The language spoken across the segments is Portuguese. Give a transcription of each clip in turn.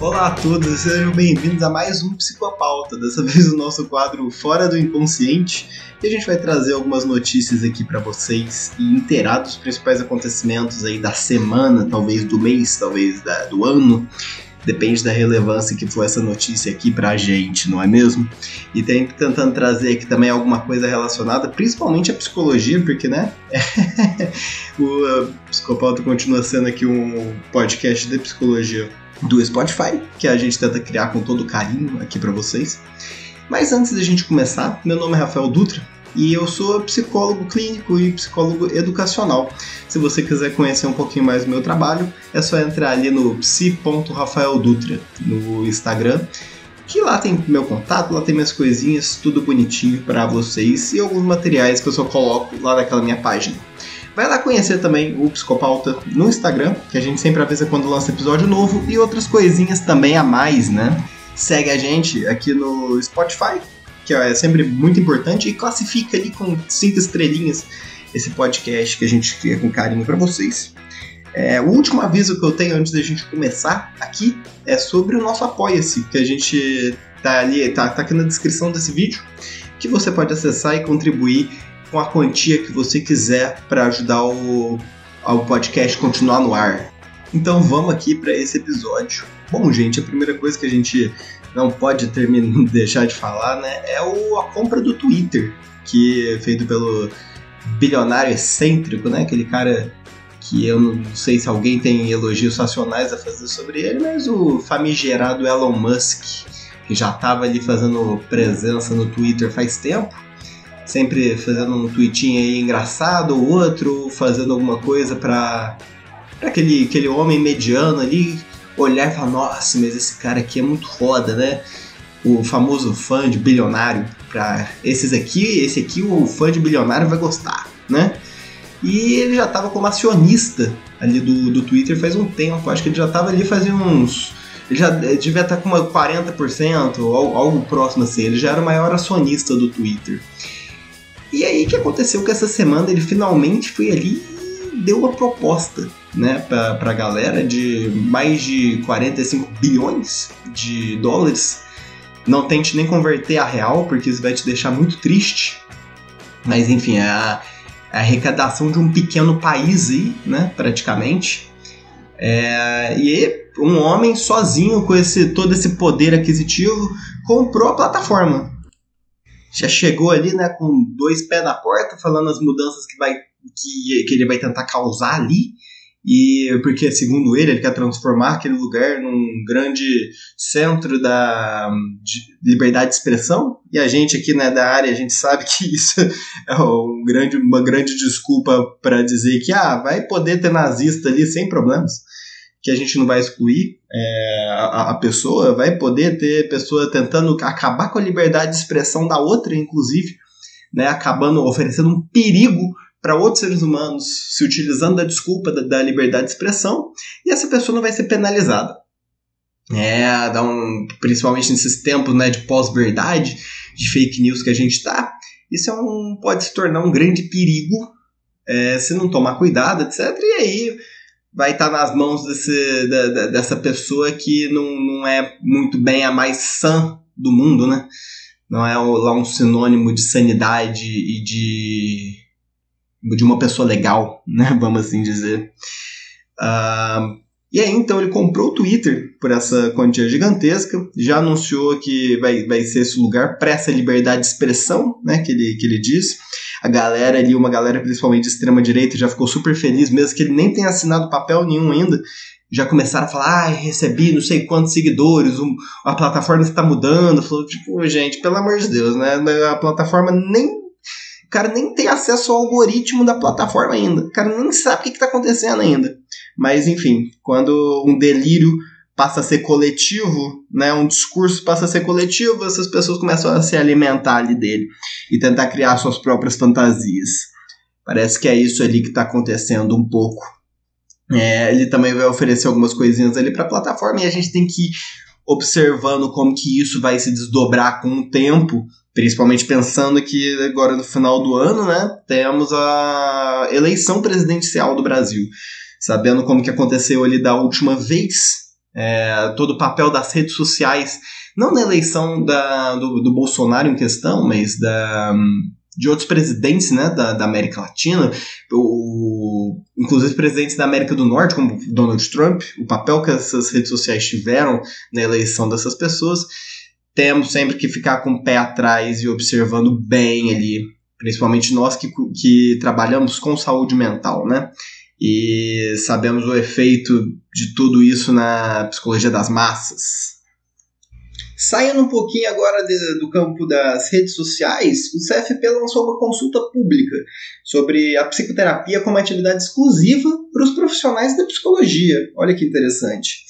Olá a todos, sejam bem-vindos a mais um Psicopauta, dessa vez o nosso quadro Fora do Inconsciente, e a gente vai trazer algumas notícias aqui para vocês e inteirar dos principais acontecimentos aí da semana, talvez do mês, talvez da, do ano, depende da relevância que for essa notícia aqui pra gente, não é mesmo? E tem tentando trazer aqui também alguma coisa relacionada, principalmente à psicologia, porque, né, o Psicopauta continua sendo aqui um podcast de psicologia do Spotify, que a gente tenta criar com todo carinho aqui para vocês. Mas antes da gente começar, meu nome é Rafael Dutra e eu sou psicólogo clínico e psicólogo educacional. Se você quiser conhecer um pouquinho mais do meu trabalho, é só entrar ali no psi.rafaeldutra no Instagram, que lá tem meu contato, lá tem minhas coisinhas, tudo bonitinho para vocês e alguns materiais que eu só coloco lá naquela minha página. Vai lá conhecer também o Psicopauta no Instagram, que a gente sempre avisa quando lança episódio novo e outras coisinhas também a mais, né? Segue a gente aqui no Spotify, que é sempre muito importante, e classifica ali com cinco estrelinhas esse podcast que a gente cria com carinho para vocês. É, o último aviso que eu tenho antes da gente começar aqui é sobre o nosso Apoia-se, que a gente tá ali, tá, tá aqui na descrição desse vídeo, que você pode acessar e contribuir com a quantia que você quiser para ajudar o, o podcast continuar no ar. Então vamos aqui para esse episódio. Bom, gente, a primeira coisa que a gente não pode terminar, deixar de falar, né, é o, a compra do Twitter, que é feito pelo bilionário excêntrico, né, aquele cara que eu não sei se alguém tem elogios racionais a fazer sobre ele, mas o famigerado Elon Musk, que já estava ali fazendo presença no Twitter faz tempo, sempre fazendo um tweetinho aí engraçado, ou outro fazendo alguma coisa para aquele, aquele homem mediano ali olhar e falar, nossa, mas esse cara aqui é muito foda, né? O famoso fã de bilionário. Pra esses aqui, esse aqui o fã de bilionário vai gostar, né? E ele já estava como acionista ali do, do Twitter faz um tempo. Acho que ele já estava ali fazendo uns. Ele já devia estar com uma 40%, ou algo próximo assim. Ele já era o maior acionista do Twitter. E aí que aconteceu que essa semana ele finalmente foi ali e deu uma proposta né, para a galera de mais de 45 bilhões de dólares. Não tente nem converter a real, porque isso vai te deixar muito triste. Mas enfim, é a, é a arrecadação de um pequeno país aí, né, praticamente. É, e um homem sozinho com esse todo esse poder aquisitivo comprou a plataforma já chegou ali, né, com dois pés na porta, falando as mudanças que, vai, que, que ele vai tentar causar ali. E porque, segundo ele, ele quer transformar aquele lugar num grande centro da de liberdade de expressão. E a gente aqui né, da área, a gente sabe que isso é um grande, uma grande desculpa para dizer que ah, vai poder ter nazista ali sem problemas que a gente não vai excluir é, a, a, pessoa, vai poder ter pessoa tentando acabar com a liberdade de expressão da outra, inclusive, né, acabando oferecendo um perigo para outros seres humanos, se utilizando da desculpa da, da, liberdade de expressão, e essa pessoa não vai ser penalizada. É, dá um, principalmente nesses tempos né, de pós-verdade, de fake news que a gente está, isso é um, pode se tornar um grande perigo é, se não tomar cuidado, etc. E aí vai estar tá nas mãos desse, da, da, dessa pessoa que não, não é muito bem a mais sã do mundo, né? Não é lá um sinônimo de sanidade e de, de uma pessoa legal, né? Vamos assim dizer. Uh, e aí, então, ele comprou o Twitter por essa quantia gigantesca, já anunciou que vai, vai ser esse lugar para essa liberdade de expressão, né, que ele, que ele diz a galera ali, uma galera principalmente de extrema direita, já ficou super feliz, mesmo que ele nem tenha assinado papel nenhum ainda. Já começaram a falar, ah, recebi não sei quantos seguidores, a plataforma está mudando. Falou, tipo, gente, pelo amor de Deus, né? A plataforma nem o cara nem tem acesso ao algoritmo da plataforma ainda. O cara nem sabe o que está acontecendo ainda. Mas, enfim, quando um delírio passa a ser coletivo, né? Um discurso passa a ser coletivo, essas pessoas começam a se alimentar ali dele e tentar criar suas próprias fantasias. Parece que é isso ali que está acontecendo um pouco. É, ele também vai oferecer algumas coisinhas ali para a plataforma e a gente tem que ir observando como que isso vai se desdobrar com o tempo, principalmente pensando que agora no final do ano, né, temos a eleição presidencial do Brasil. Sabendo como que aconteceu ali da última vez, é, todo o papel das redes sociais, não na eleição da, do, do Bolsonaro em questão, mas da, de outros presidentes né, da, da América Latina, o, inclusive presidentes da América do Norte, como Donald Trump, o papel que essas redes sociais tiveram na eleição dessas pessoas, temos sempre que ficar com o pé atrás e observando bem ali, principalmente nós que, que trabalhamos com saúde mental, né? E sabemos o efeito de tudo isso na psicologia das massas. Saindo um pouquinho agora de, do campo das redes sociais, o CFP lançou uma consulta pública sobre a psicoterapia como atividade exclusiva para os profissionais da psicologia. Olha que interessante.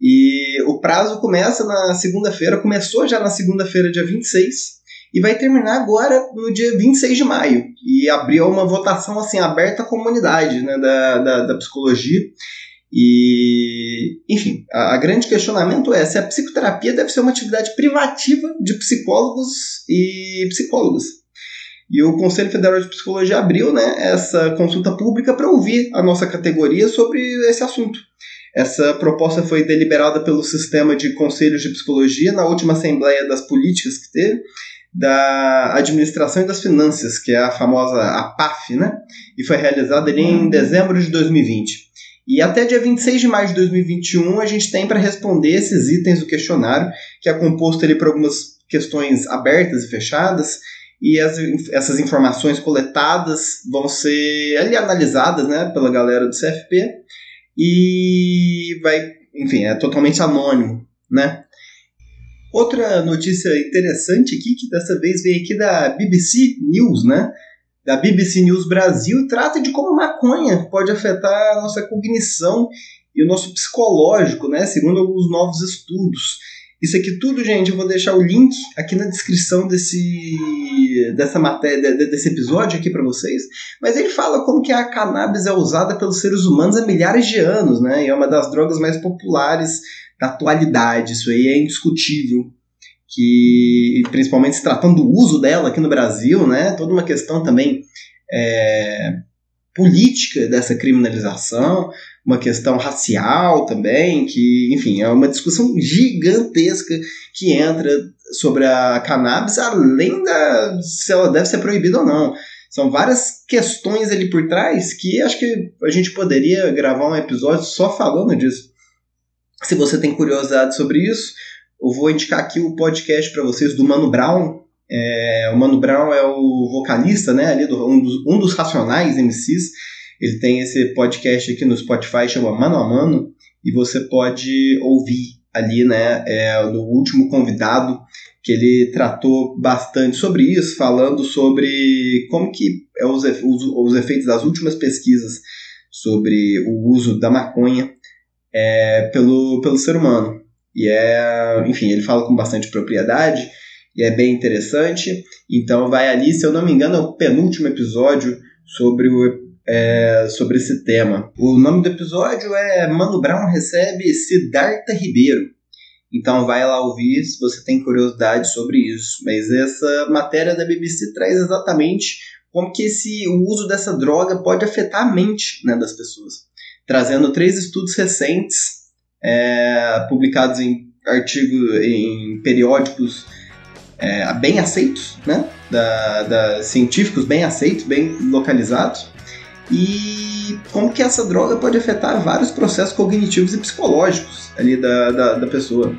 E o prazo começa na segunda-feira, começou já na segunda-feira, dia 26, e vai terminar agora no dia 26 de maio. E abriu uma votação assim aberta à comunidade né, da, da, da psicologia. E, enfim, a, a, grande questionamento é se a psicoterapia deve ser uma atividade privativa de psicólogos e psicólogas. E o Conselho Federal de Psicologia abriu né, essa consulta pública para ouvir a nossa categoria sobre esse assunto. Essa proposta foi deliberada pelo sistema de conselhos de psicologia na última Assembleia das Políticas que teve, da Administração e das Finanças, que é a famosa APAF, né? E foi realizada ali em dezembro de 2020. E até dia 26 de maio de 2021 a gente tem para responder esses itens do questionário, que é composto ali por algumas questões abertas e fechadas, e as, essas informações coletadas vão ser ali analisadas né, pela galera do CFP e vai, enfim, é totalmente anônimo, né? Outra notícia interessante aqui, que dessa vez vem aqui da BBC News, né? da BBC News Brasil trata de como a maconha pode afetar a nossa cognição e o nosso psicológico, né? Segundo alguns novos estudos. Isso aqui tudo, gente, eu vou deixar o link aqui na descrição desse dessa matéria, desse episódio aqui para vocês. Mas ele fala como que a cannabis é usada pelos seres humanos há milhares de anos, né? E é uma das drogas mais populares da atualidade. Isso aí é indiscutível que principalmente se tratando do uso dela aqui no Brasil, né, toda uma questão também é, política dessa criminalização, uma questão racial também, que, enfim, é uma discussão gigantesca que entra sobre a cannabis, além da se ela deve ser proibida ou não. São várias questões ali por trás que acho que a gente poderia gravar um episódio só falando disso. Se você tem curiosidade sobre isso, eu vou indicar aqui o podcast para vocês do Mano Brown. É, o Mano Brown é o vocalista, né, ali do, um, dos, um dos Racionais MCs. Ele tem esse podcast aqui no Spotify, chama Mano a Mano, e você pode ouvir ali, né, é, no último convidado, que ele tratou bastante sobre isso, falando sobre como que é os, os, os efeitos das últimas pesquisas sobre o uso da maconha é, pelo, pelo ser humano. E é, enfim, ele fala com bastante propriedade e é bem interessante. Então vai ali, se eu não me engano, é o penúltimo episódio sobre o é, sobre esse tema. O nome do episódio é Mano Brown recebe Siddhartha Ribeiro. Então vai lá ouvir se você tem curiosidade sobre isso. Mas essa matéria da BBC traz exatamente como que esse, o uso dessa droga pode afetar a mente né, das pessoas. Trazendo três estudos recentes é, publicados em artigos, em periódicos é, bem aceitos, né? Da, da, científicos bem aceitos, bem localizados, e como que essa droga pode afetar vários processos cognitivos e psicológicos ali da, da, da pessoa.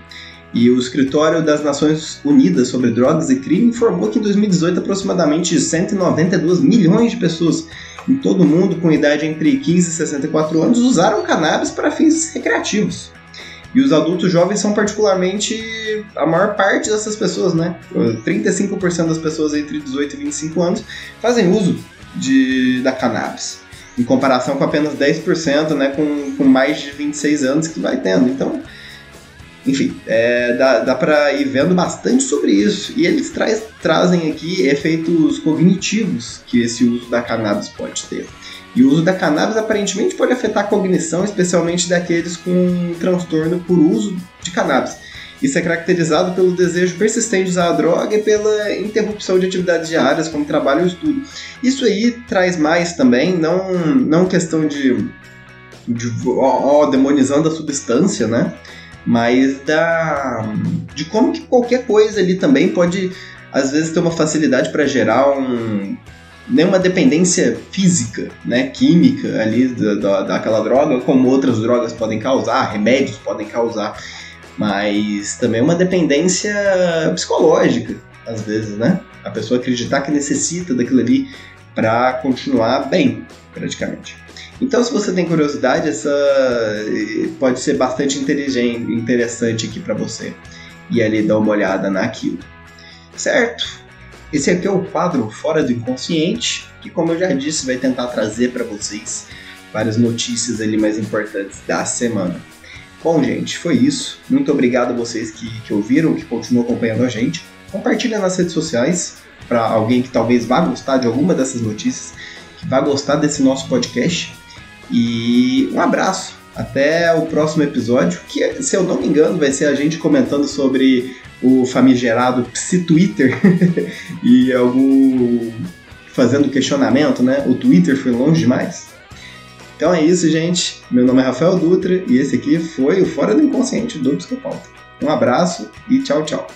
E o Escritório das Nações Unidas sobre Drogas e Crime informou que em 2018 aproximadamente 192 milhões de pessoas em todo o mundo com idade entre 15 e 64 anos usaram cannabis para fins recreativos. E os adultos jovens são particularmente a maior parte dessas pessoas, né? 35% das pessoas entre 18 e 25 anos fazem uso de, da cannabis. Em comparação com apenas 10%, né? Com, com mais de 26 anos que vai tendo. Então, enfim, é, dá, dá para ir vendo bastante sobre isso. E eles traz, trazem aqui efeitos cognitivos que esse uso da cannabis pode ter. E o uso da cannabis aparentemente pode afetar a cognição, especialmente daqueles com transtorno por uso de cannabis. Isso é caracterizado pelo desejo persistente de usar a droga e pela interrupção de atividades diárias, como trabalho ou estudo. Isso aí traz mais também, não, não questão de, de ó, ó, demonizando a substância, né? mas da de como que qualquer coisa ali também pode às vezes ter uma facilidade para gerar um nenhuma dependência física, né, química ali da, da, daquela droga, como outras drogas podem causar, remédios podem causar, mas também uma dependência psicológica, às vezes, né? A pessoa acreditar que necessita daquilo ali para continuar bem, praticamente. Então, se você tem curiosidade, essa pode ser bastante inteligente, interessante aqui para você e ali dar uma olhada naquilo. Certo? Esse aqui é o quadro Fora do Inconsciente, que, como eu já disse, vai tentar trazer para vocês várias notícias ali mais importantes da semana. Bom, gente, foi isso. Muito obrigado a vocês que, que ouviram, que continuam acompanhando a gente. Compartilha nas redes sociais para alguém que talvez vá gostar de alguma dessas notícias, que vá gostar desse nosso podcast. E um abraço. Até o próximo episódio, que se eu não me engano vai ser a gente comentando sobre o famigerado Psi-Twitter e algum fazendo questionamento, né? O Twitter foi longe demais. Então é isso, gente. Meu nome é Rafael Dutra e esse aqui foi o Fora do Inconsciente do Psicopauta. Um abraço e tchau, tchau.